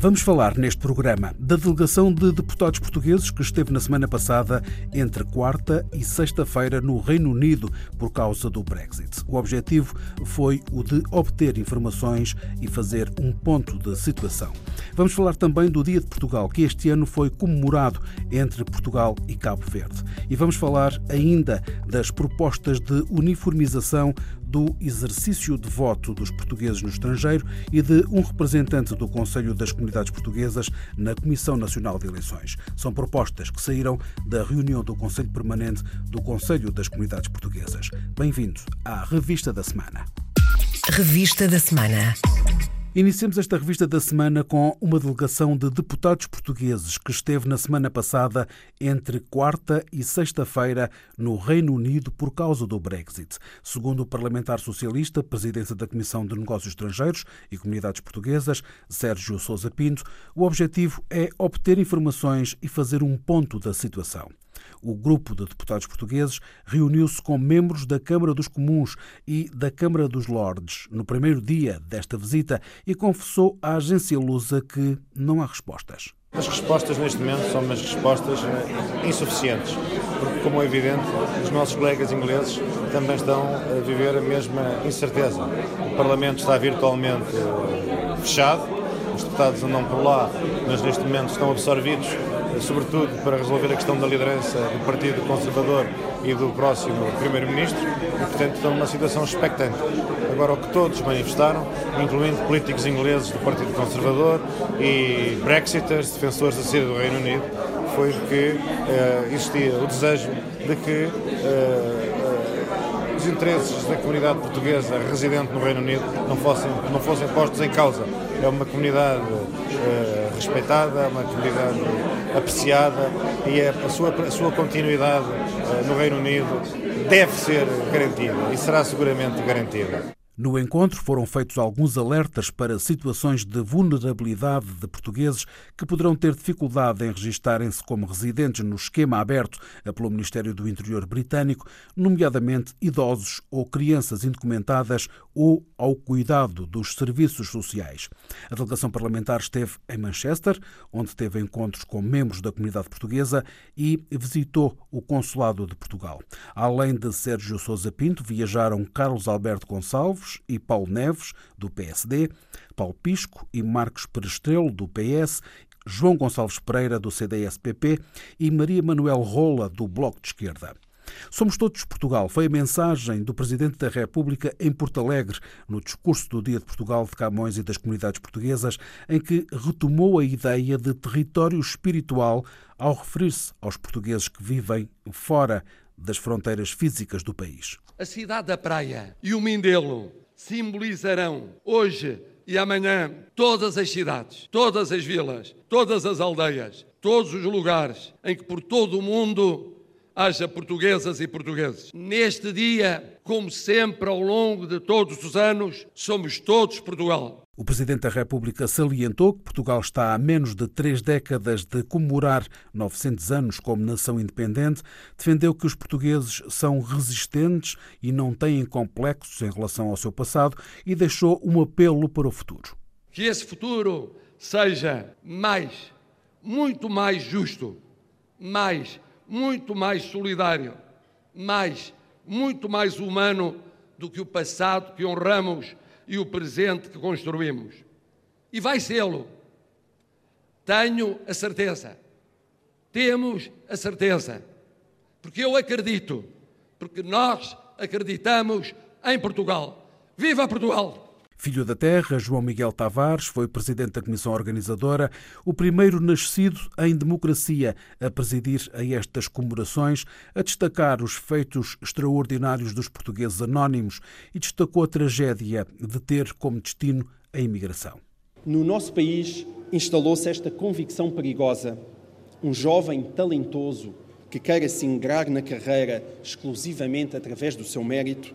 Vamos falar neste programa da delegação de deputados portugueses que esteve na semana passada entre quarta e sexta-feira no Reino Unido por causa do Brexit. O objetivo foi o de obter informações e fazer um ponto de situação. Vamos falar também do Dia de Portugal, que este ano foi comemorado entre Portugal e Cabo Verde. E vamos falar ainda das propostas de uniformização do exercício de voto dos portugueses no estrangeiro e de um representante do Conselho das Comunidades Portuguesas na Comissão Nacional de Eleições. São propostas que saíram da reunião do Conselho Permanente do Conselho das Comunidades Portuguesas. Bem-vindo à Revista da Semana. Revista da Semana. Iniciamos esta revista da semana com uma delegação de deputados portugueses que esteve na semana passada entre quarta e sexta-feira no Reino Unido por causa do Brexit. Segundo o parlamentar socialista, presidente da Comissão de Negócios Estrangeiros e Comunidades Portuguesas, Sérgio Sousa Pinto, o objetivo é obter informações e fazer um ponto da situação. O grupo de deputados portugueses reuniu-se com membros da Câmara dos Comuns e da Câmara dos Lordes no primeiro dia desta visita e confessou à agência Lusa que não há respostas. As respostas neste momento são umas respostas eh, insuficientes, porque, como é evidente, os nossos colegas ingleses também estão a viver a mesma incerteza. O Parlamento está virtualmente eh, fechado, os deputados andam por lá, mas neste momento estão absorvidos sobretudo para resolver a questão da liderança do Partido Conservador e do próximo Primeiro-Ministro, e portanto estão numa situação expectante. Agora, o que todos manifestaram, incluindo políticos ingleses do Partido Conservador e Brexiters, defensores da saída do Reino Unido, foi que uh, existia o desejo de que os interesses da comunidade portuguesa residente no Reino Unido não fossem, não fossem postos em causa. É uma comunidade uh, respeitada, uma comunidade apreciada e é a sua, a sua continuidade uh, no Reino Unido deve ser garantida e será seguramente garantida. No encontro foram feitos alguns alertas para situações de vulnerabilidade de portugueses que poderão ter dificuldade em registarem-se como residentes no esquema aberto pelo Ministério do Interior britânico, nomeadamente idosos ou crianças indocumentadas ou ao cuidado dos serviços sociais. A delegação parlamentar esteve em Manchester, onde teve encontros com membros da comunidade portuguesa e visitou o Consulado de Portugal. Além de Sérgio Sousa Pinto, viajaram Carlos Alberto Gonçalves, e Paulo Neves, do PSD, Paulo Pisco e Marcos Perestrelo, do PS, João Gonçalves Pereira, do CDS-PP e Maria Manuel Rola, do Bloco de Esquerda. Somos todos Portugal foi a mensagem do Presidente da República em Porto Alegre, no discurso do Dia de Portugal de Camões e das comunidades portuguesas, em que retomou a ideia de território espiritual ao referir-se aos portugueses que vivem fora das fronteiras físicas do país. A cidade da praia e o Mindelo simbolizarão hoje e amanhã todas as cidades, todas as vilas, todas as aldeias, todos os lugares em que por todo o mundo haja portuguesas e portugueses. Neste dia, como sempre ao longo de todos os anos, somos todos Portugal. O Presidente da República salientou que Portugal está há menos de três décadas de comemorar 900 anos como nação independente, defendeu que os portugueses são resistentes e não têm complexos em relação ao seu passado e deixou um apelo para o futuro. Que esse futuro seja mais, muito mais justo, mais, muito mais solidário, mais, muito mais humano do que o passado que honramos e o presente que construímos. E vai sê-lo. Tenho a certeza. Temos a certeza. Porque eu acredito. Porque nós acreditamos em Portugal. Viva Portugal! Filho da Terra, João Miguel Tavares foi presidente da comissão organizadora, o primeiro nascido em democracia a presidir a estas comemorações, a destacar os feitos extraordinários dos portugueses anónimos e destacou a tragédia de ter como destino a imigração. No nosso país instalou-se esta convicção perigosa. Um jovem talentoso que queira se ingrar na carreira exclusivamente através do seu mérito,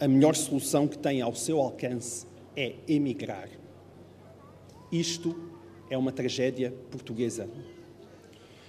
a melhor solução que tem ao seu alcance é emigrar. Isto é uma tragédia portuguesa.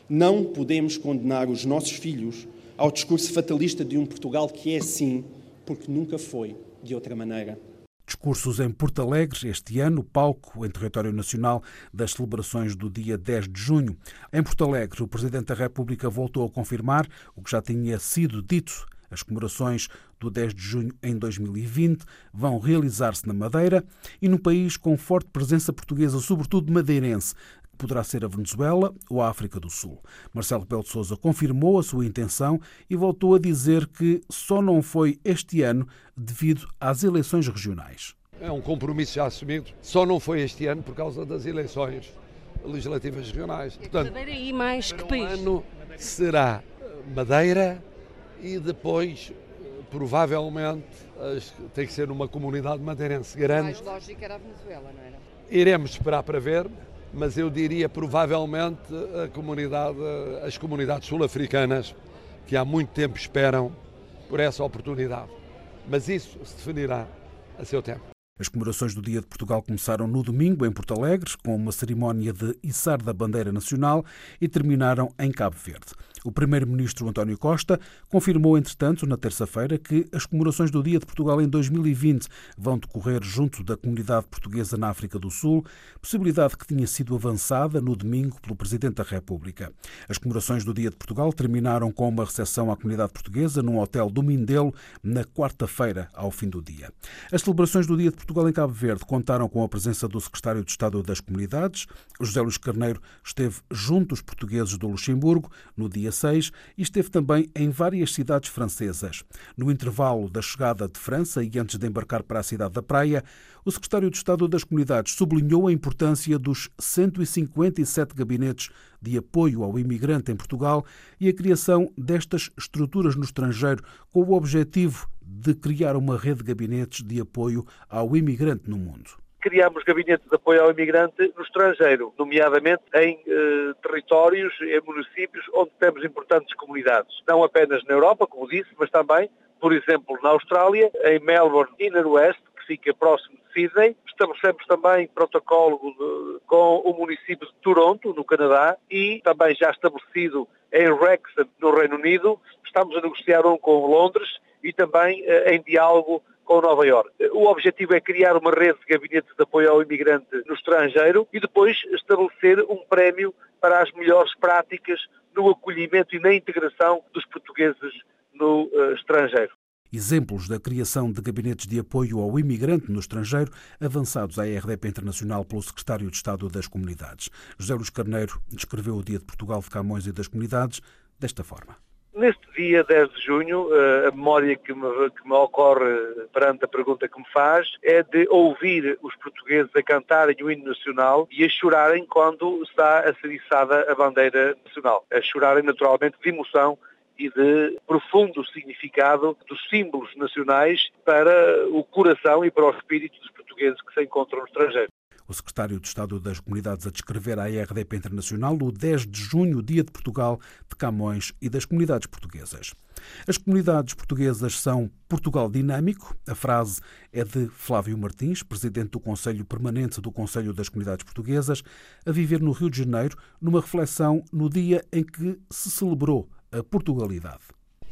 Não podemos condenar os nossos filhos ao discurso fatalista de um Portugal que é assim, porque nunca foi de outra maneira. Discursos em Porto Alegre este ano, palco em território nacional das celebrações do dia 10 de junho. Em Porto Alegre, o Presidente da República voltou a confirmar o que já tinha sido dito. As comemorações do 10 de junho em 2020 vão realizar-se na Madeira e num país com forte presença portuguesa, sobretudo madeirense, poderá ser a Venezuela ou a África do Sul. Marcelo Rebelo de Sousa confirmou a sua intenção e voltou a dizer que só não foi este ano devido às eleições regionais. É um compromisso já assumido. Só não foi este ano por causa das eleições legislativas regionais. Portanto, Madeira e mais que país? ano será Madeira e depois provavelmente tem que ser uma comunidade madeirense grande. Mais lógico era a Venezuela, não era? Iremos esperar para ver, mas eu diria provavelmente a comunidade, as comunidades sul-africanas que há muito tempo esperam por essa oportunidade. Mas isso se definirá a seu tempo. As comemorações do Dia de Portugal começaram no domingo em Porto Alegre, com uma cerimónia de içar da bandeira nacional e terminaram em Cabo Verde. O primeiro-ministro António Costa confirmou, entretanto, na terça-feira, que as comemorações do Dia de Portugal em 2020 vão decorrer junto da comunidade portuguesa na África do Sul, possibilidade que tinha sido avançada no domingo pelo Presidente da República. As comemorações do Dia de Portugal terminaram com uma recepção à comunidade portuguesa num hotel do Mindelo na quarta-feira, ao fim do dia. As celebrações do Dia de Portugal em Cabo Verde contaram com a presença do secretário de Estado das Comunidades. José Luís Carneiro esteve junto aos portugueses do Luxemburgo no dia 6 e esteve também em várias cidades francesas. No intervalo da chegada de França e antes de embarcar para a cidade da Praia, o secretário de Estado das Comunidades sublinhou a importância dos 157 gabinetes de apoio ao imigrante em Portugal e a criação destas estruturas no estrangeiro com o objetivo de criar uma rede de gabinetes de apoio ao imigrante no mundo criamos gabinetes de apoio ao imigrante no estrangeiro, nomeadamente em eh, territórios, em municípios onde temos importantes comunidades. Não apenas na Europa, como disse, mas também, por exemplo, na Austrália, em Melbourne e no West, que fica próximo de Sydney. Estabelecemos também protocolo de, com o município de Toronto, no Canadá, e também já estabelecido em Wrexham, no Reino Unido. Estamos a negociar um com Londres e também eh, em diálogo com Nova Iorque. O objetivo é criar uma rede de gabinetes de apoio ao imigrante no estrangeiro e depois estabelecer um prémio para as melhores práticas no acolhimento e na integração dos portugueses no uh, estrangeiro. Exemplos da criação de gabinetes de apoio ao imigrante no estrangeiro, avançados à RDP Internacional pelo Secretário de Estado das Comunidades. José Luís Carneiro descreveu o Dia de Portugal de Camões e das Comunidades desta forma. Neste dia 10 de junho, eh, a memória que me, que me, ocorre perante a pergunta que me faz é de ouvir os portugueses a cantarem o hino nacional e a chorarem quando está a ser içada a bandeira nacional. A chorarem naturalmente de emoção e de profundo significado dos símbolos nacionais para o coração e para o espírito dos portugueses que se encontram no estrangeiro o secretário de Estado das Comunidades a descrever à RDP Internacional o 10 de junho, Dia de Portugal, de Camões e das comunidades portuguesas. As comunidades portuguesas são Portugal dinâmico. A frase é de Flávio Martins, presidente do Conselho Permanente do Conselho das Comunidades Portuguesas, a viver no Rio de Janeiro, numa reflexão no dia em que se celebrou a Portugalidade.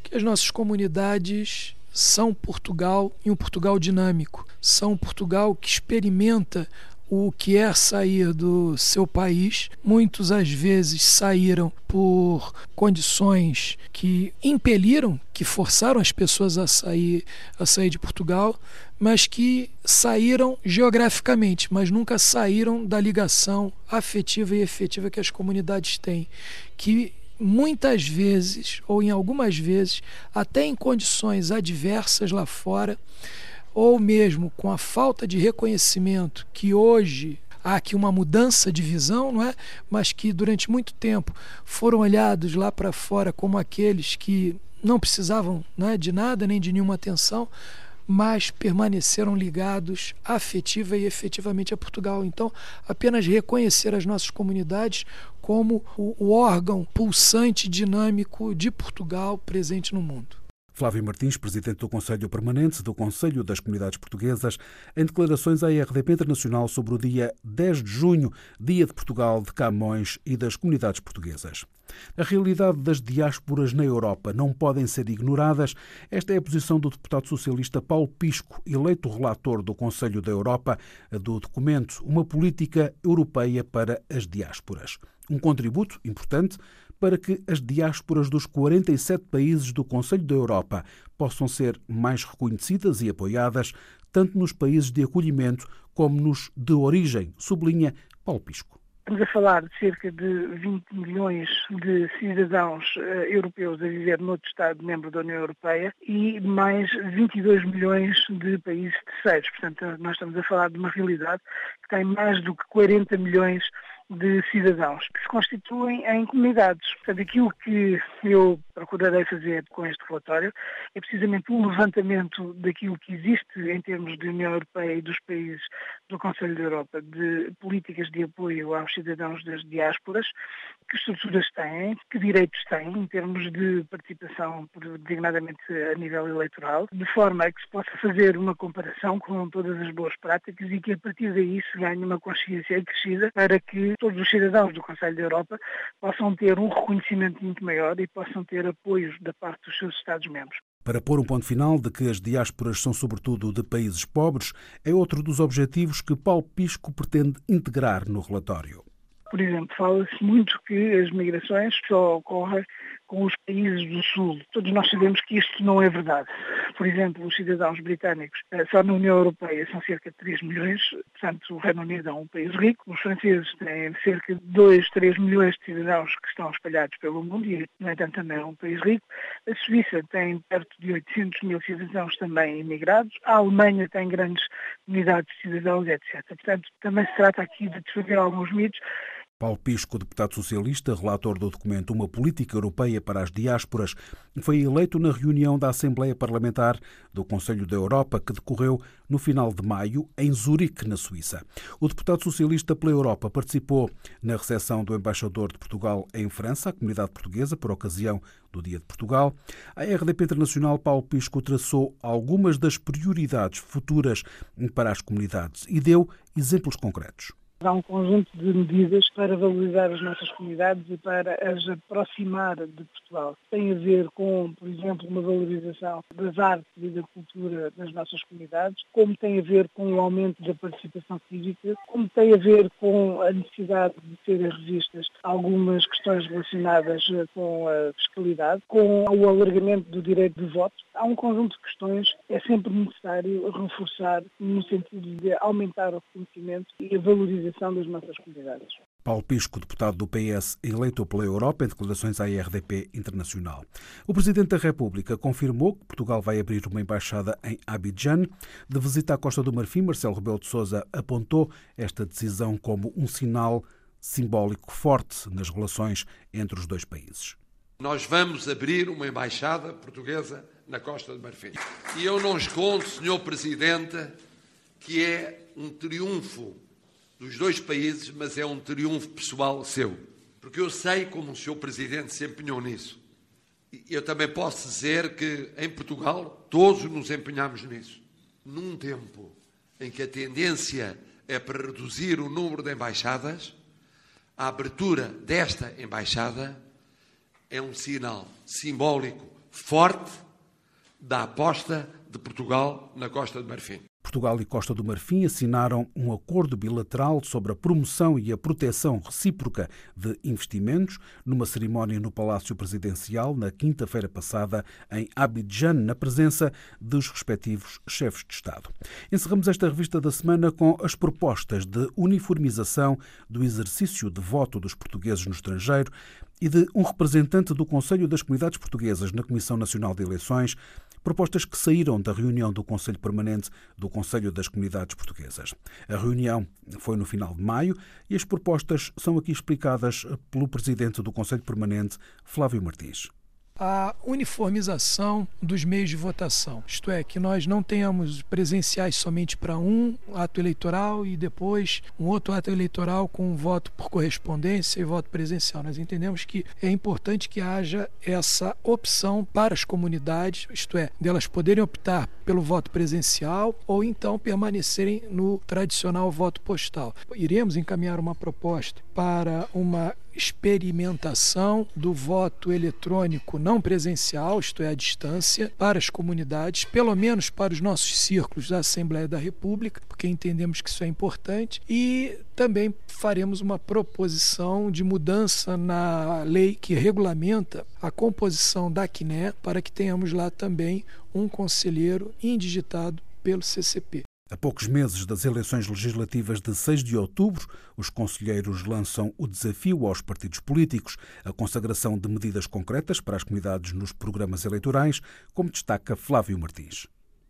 Que as nossas comunidades são Portugal e um Portugal dinâmico. São Portugal que experimenta o que é sair do seu país. Muitos, às vezes, saíram por condições que impeliram, que forçaram as pessoas a sair, a sair de Portugal, mas que saíram geograficamente, mas nunca saíram da ligação afetiva e efetiva que as comunidades têm, que muitas vezes, ou em algumas vezes, até em condições adversas lá fora, ou mesmo com a falta de reconhecimento que hoje há aqui uma mudança de visão, não é? Mas que durante muito tempo foram olhados lá para fora como aqueles que não precisavam é, de nada nem de nenhuma atenção, mas permaneceram ligados afetiva e efetivamente a Portugal. Então, apenas reconhecer as nossas comunidades como o órgão pulsante dinâmico de Portugal presente no mundo. Flávio Martins, presidente do Conselho Permanente do Conselho das Comunidades Portuguesas, em declarações à RDP Internacional sobre o dia 10 de junho, Dia de Portugal, de Camões e das Comunidades Portuguesas. A realidade das diásporas na Europa não podem ser ignoradas. Esta é a posição do deputado socialista Paulo Pisco, eleito relator do Conselho da Europa do documento Uma Política Europeia para as Diásporas. Um contributo importante para que as diásporas dos 47 países do Conselho da Europa possam ser mais reconhecidas e apoiadas, tanto nos países de acolhimento como nos de origem, sublinha Paulo Pisco. Estamos a falar de cerca de 20 milhões de cidadãos uh, europeus a viver noutro Estado-membro da União Europeia e mais 22 milhões de países terceiros. Portanto, nós estamos a falar de uma realidade que tem mais do que 40 milhões cidadãos que se constituem em comunidades. Portanto, aquilo que eu procurarei fazer com este relatório é precisamente um levantamento daquilo que existe em termos de União Europeia e dos países do Conselho da Europa de políticas de apoio aos cidadãos das diásporas, que estruturas têm, que direitos têm em termos de participação, designadamente a nível eleitoral, de forma a que se possa fazer uma comparação com todas as boas práticas e que a partir daí se ganhe uma consciência acrescida para que todos os cidadãos do Conselho da Europa possam ter um reconhecimento muito maior e possam ter apoios da parte dos seus Estados-membros. Para pôr um ponto final de que as diásporas são sobretudo de países pobres, é outro dos objetivos que Paulo Pisco pretende integrar no relatório. Por exemplo, fala-se muito que as migrações só ocorrem com os países do Sul. Todos nós sabemos que isto não é verdade. Por exemplo, os cidadãos britânicos, eh, só na União Europeia são cerca de 3 milhões, portanto o Reino Unido é um país rico. Os franceses têm cerca de 2, 3 milhões de cidadãos que estão espalhados pelo mundo e, no entanto, também é um país rico. A Suíça tem perto de 800 mil cidadãos também imigrados. A Alemanha tem grandes comunidades de cidadãos, etc. Portanto, também se trata aqui de desfazer alguns mitos Paulo Pisco, deputado socialista, relator do documento Uma Política Europeia para as Diásporas, foi eleito na reunião da Assembleia Parlamentar do Conselho da Europa, que decorreu no final de maio, em Zurique, na Suíça. O deputado socialista pela Europa participou na recepção do embaixador de Portugal em França, a comunidade portuguesa, por ocasião do Dia de Portugal. A RDP Internacional Paulo Pisco traçou algumas das prioridades futuras para as comunidades e deu exemplos concretos. Há um conjunto de medidas para valorizar as nossas comunidades e para as aproximar de Portugal. Tem a ver com, por exemplo, uma valorização das artes e da cultura das nossas comunidades, como tem a ver com o aumento da participação cívica, como tem a ver com a necessidade de serem revistas algumas questões relacionadas com a fiscalidade, com o alargamento do direito de voto. Há um conjunto de questões que é sempre necessário reforçar no sentido de aumentar o reconhecimento e a valorização das nossas comunidades. Paulo Pisco, deputado do PS, eleito pela Europa em declarações à RDP Internacional. O Presidente da República confirmou que Portugal vai abrir uma embaixada em Abidjan. De visita à Costa do Marfim, Marcelo Rebelo de Sousa apontou esta decisão como um sinal simbólico forte nas relações entre os dois países. Nós vamos abrir uma embaixada portuguesa na Costa do Marfim. E eu não escondo, Senhor Presidente, que é um triunfo dos dois países, mas é um triunfo pessoal seu. Porque eu sei como o Sr. Presidente se empenhou nisso. Eu também posso dizer que em Portugal todos nos empenhamos nisso. Num tempo em que a tendência é para reduzir o número de embaixadas, a abertura desta embaixada é um sinal simbólico forte da aposta de Portugal na Costa de Marfim. Portugal e Costa do Marfim assinaram um acordo bilateral sobre a promoção e a proteção recíproca de investimentos numa cerimónia no Palácio Presidencial na quinta-feira passada em Abidjan, na presença dos respectivos chefes de Estado. Encerramos esta revista da semana com as propostas de uniformização do exercício de voto dos portugueses no estrangeiro e de um representante do Conselho das Comunidades Portuguesas na Comissão Nacional de Eleições propostas que saíram da reunião do Conselho Permanente do Conselho das Comunidades Portuguesas. A reunião foi no final de maio e as propostas são aqui explicadas pelo presidente do Conselho Permanente, Flávio Martins. A uniformização dos meios de votação. Isto é, que nós não tenhamos presenciais somente para um ato eleitoral e depois um outro ato eleitoral com um voto por correspondência e voto presencial. Nós entendemos que é importante que haja essa opção para as comunidades, isto é, delas poderem optar pelo voto presencial ou então permanecerem no tradicional voto postal. Iremos encaminhar uma proposta para uma experimentação do voto eletrônico não presencial, isto é, à distância, para as comunidades, pelo menos para os nossos círculos da Assembleia da República, porque entendemos que isso é importante, e também faremos uma proposição de mudança na lei que regulamenta a composição da CNE, para que tenhamos lá também um conselheiro indigitado pelo CCP. A poucos meses das eleições legislativas de 6 de outubro, os conselheiros lançam o desafio aos partidos políticos, a consagração de medidas concretas para as comunidades nos programas eleitorais, como destaca Flávio Martins.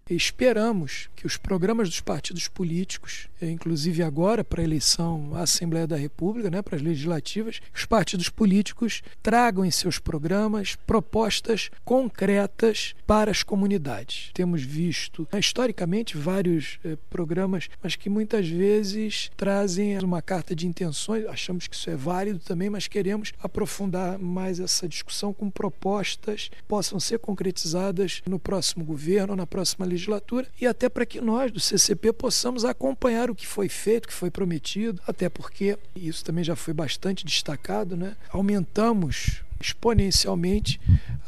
Esperamos que os programas dos partidos políticos, inclusive agora para a eleição à Assembleia da República, né, para as legislativas, os partidos políticos tragam em seus programas propostas concretas para as comunidades. Temos visto né, historicamente vários eh, programas, mas que muitas vezes trazem uma carta de intenções. Achamos que isso é válido também, mas queremos aprofundar mais essa discussão com propostas que possam ser concretizadas no próximo governo, na próxima legislatura legislatura e até para que nós do CCP possamos acompanhar o que foi feito, o que foi prometido, até porque isso também já foi bastante destacado, né? Aumentamos exponencialmente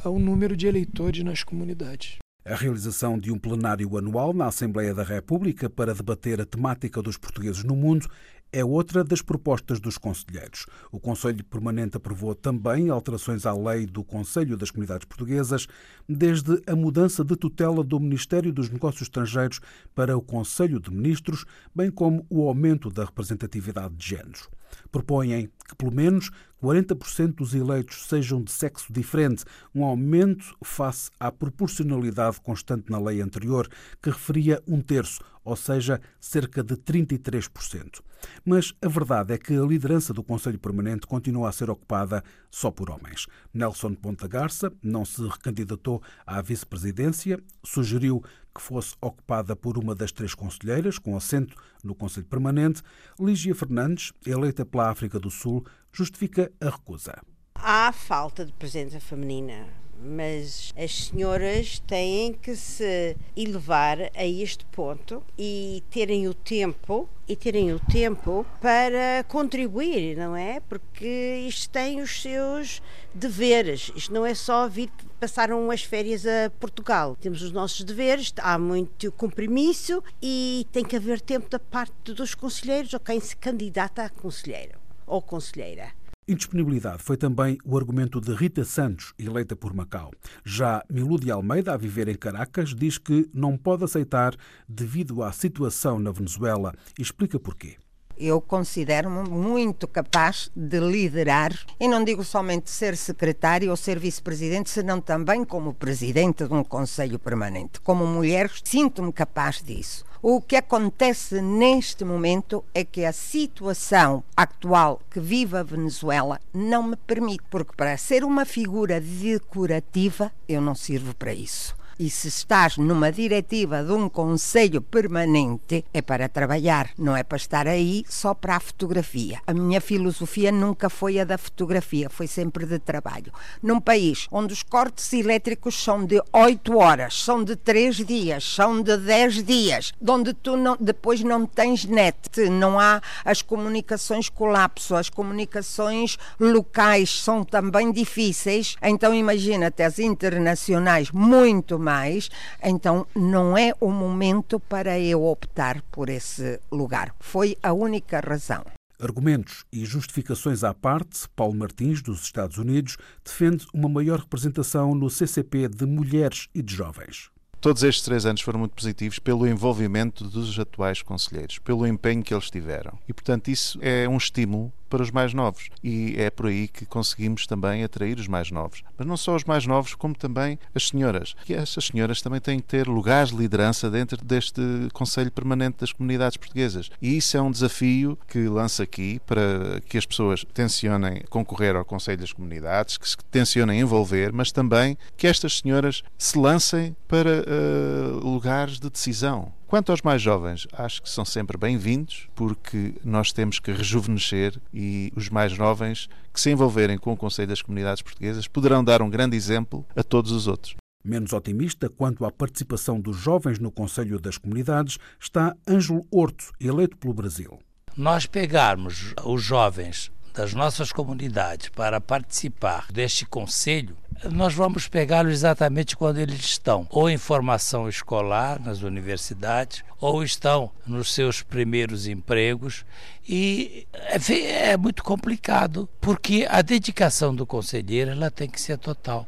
ah, o número de eleitores nas comunidades. A realização de um plenário anual na Assembleia da República para debater a temática dos portugueses no mundo é outra das propostas dos conselheiros. O Conselho Permanente aprovou também alterações à lei do Conselho das Comunidades Portuguesas, desde a mudança de tutela do Ministério dos Negócios Estrangeiros para o Conselho de Ministros, bem como o aumento da representatividade de género. Propõem que pelo menos 40% dos eleitos sejam de sexo diferente, um aumento face à proporcionalidade constante na lei anterior, que referia um terço, ou seja, cerca de 33%. Mas a verdade é que a liderança do Conselho Permanente continua a ser ocupada só por homens. Nelson Ponta Garça não se recandidatou à vice-presidência, sugeriu que fosse ocupada por uma das três conselheiras, com assento no Conselho Permanente. Lígia Fernandes, eleita pela África do Sul, justifica a recusa. Há falta de presença feminina mas as senhoras têm que se elevar a este ponto e terem o tempo e terem o tempo para contribuir, não é? Porque isto tem os seus deveres. Isto não é só vir passar umas férias a Portugal. Temos os nossos deveres, há muito compromisso e tem que haver tempo da parte dos conselheiros ou quem se candidata a conselheiro ou conselheira. Indisponibilidade foi também o argumento de Rita Santos, eleita por Macau. Já Milúdia Almeida, a viver em Caracas, diz que não pode aceitar devido à situação na Venezuela e explica porquê. Eu considero-me muito capaz de liderar, e não digo somente ser secretário ou ser vice-presidente, senão também como presidente de um conselho permanente. Como mulher, sinto-me capaz disso. O que acontece neste momento é que a situação atual que vive a Venezuela não me permite, porque para ser uma figura decorativa eu não sirvo para isso. E se estás numa diretiva de um conselho permanente, é para trabalhar, não é para estar aí só para a fotografia. A minha filosofia nunca foi a da fotografia, foi sempre de trabalho. Num país onde os cortes elétricos são de 8 horas, são de 3 dias, são de 10 dias, onde tu não, depois não tens net, não há as comunicações colapso, as comunicações locais são também difíceis, então imagina-te as internacionais muito mais então não é o momento para eu optar por esse lugar. Foi a única razão. Argumentos e justificações à parte, Paulo Martins, dos Estados Unidos, defende uma maior representação no CCP de mulheres e de jovens. Todos estes três anos foram muito positivos pelo envolvimento dos atuais conselheiros, pelo empenho que eles tiveram. E, portanto, isso é um estímulo para os mais novos. E é por aí que conseguimos também atrair os mais novos. Mas não só os mais novos, como também as senhoras. E essas senhoras também têm que ter lugares de liderança dentro deste Conselho Permanente das Comunidades Portuguesas. E isso é um desafio que lanço aqui para que as pessoas tencionem concorrer ao Conselho das Comunidades, que se tencionem envolver, mas também que estas senhoras se lancem para uh, lugares de decisão. Quanto aos mais jovens, acho que são sempre bem-vindos, porque nós temos que rejuvenescer e os mais jovens que se envolverem com o Conselho das Comunidades Portuguesas poderão dar um grande exemplo a todos os outros. Menos otimista quanto à participação dos jovens no Conselho das Comunidades está Ângelo Horto, eleito pelo Brasil. Nós pegarmos os jovens das nossas comunidades para participar deste conselho, nós vamos pegá-los exatamente quando eles estão ou em formação escolar nas universidades ou estão nos seus primeiros empregos. E é, é muito complicado porque a dedicação do conselheiro ela tem que ser total.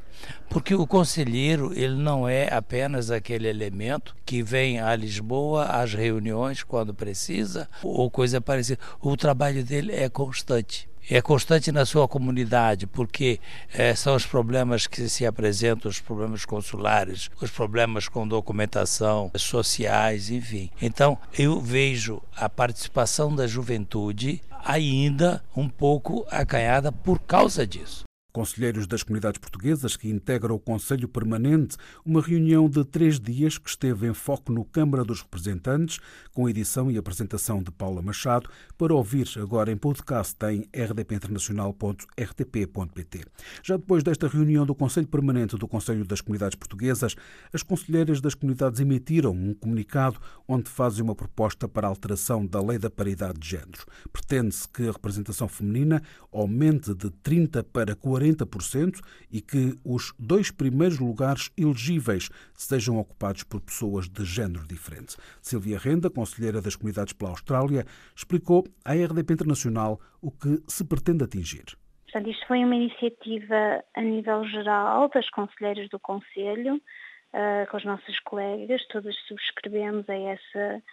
Porque o conselheiro ele não é apenas aquele elemento que vem a Lisboa às reuniões quando precisa ou coisa parecida. O trabalho dele é constante é constante na sua comunidade, porque é, são os problemas que se apresentam, os problemas consulares, os problemas com documentação, sociais, enfim. Então, eu vejo a participação da juventude ainda um pouco acanhada por causa disso. Conselheiros das comunidades portuguesas que integram o Conselho Permanente, uma reunião de três dias que esteve em foco no Câmara dos Representantes, com edição e apresentação de Paula Machado, para ouvir agora em podcast em rdpinternacional.rtp.pt. Já depois desta reunião do Conselho Permanente do Conselho das Comunidades Portuguesas, as conselheiras das comunidades emitiram um comunicado onde fazem uma proposta para a alteração da Lei da Paridade de Género. Pretende-se que a representação feminina aumente de 30 para 40 40% e que os dois primeiros lugares elegíveis sejam ocupados por pessoas de género diferente. Silvia Renda, conselheira das comunidades pela Austrália, explicou à RDP Internacional o que se pretende atingir. Portanto, isto foi uma iniciativa a nível geral das conselheiras do Conselho, uh, com os nossos colegas, todas subscrevemos a essa,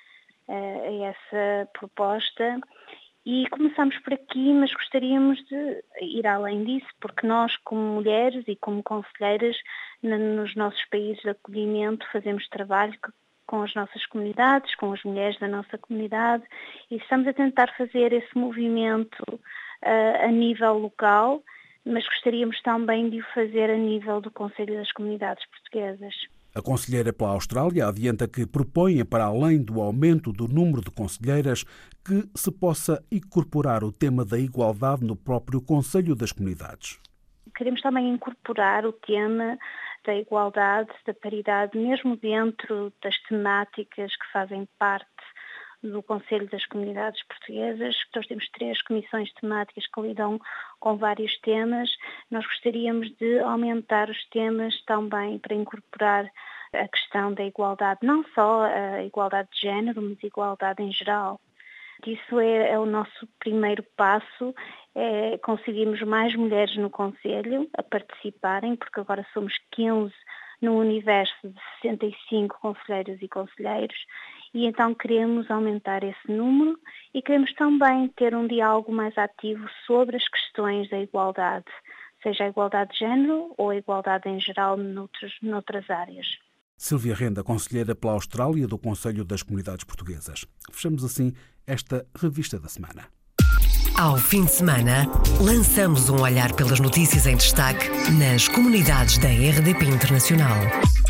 uh, a essa proposta e começamos por aqui, mas gostaríamos de ir além disso, porque nós, como mulheres e como conselheiras, nos nossos países de acolhimento, fazemos trabalho com as nossas comunidades, com as mulheres da nossa comunidade, e estamos a tentar fazer esse movimento uh, a nível local, mas gostaríamos também de o fazer a nível do Conselho das Comunidades Portuguesas. A conselheira pela Austrália adianta que propõe, para além do aumento do número de conselheiras, que se possa incorporar o tema da igualdade no próprio Conselho das Comunidades. Queremos também incorporar o tema da igualdade, da paridade, mesmo dentro das temáticas que fazem parte do Conselho das Comunidades Portuguesas. Nós temos três comissões temáticas que lidam com vários temas. Nós gostaríamos de aumentar os temas também para incorporar a questão da igualdade, não só a igualdade de género, mas a igualdade em geral. Isso é, é o nosso primeiro passo, é conseguirmos mais mulheres no Conselho a participarem, porque agora somos 15 num universo de 65 conselheiros e conselheiros e então queremos aumentar esse número e queremos também ter um diálogo mais ativo sobre as questões da igualdade, seja a igualdade de género ou a igualdade em geral noutros, noutras áreas. Silvia Renda, conselheira pela Austrália do Conselho das Comunidades Portuguesas. Fechamos assim esta revista da semana. Ao fim de semana, lançamos um olhar pelas notícias em destaque nas comunidades da RDP Internacional.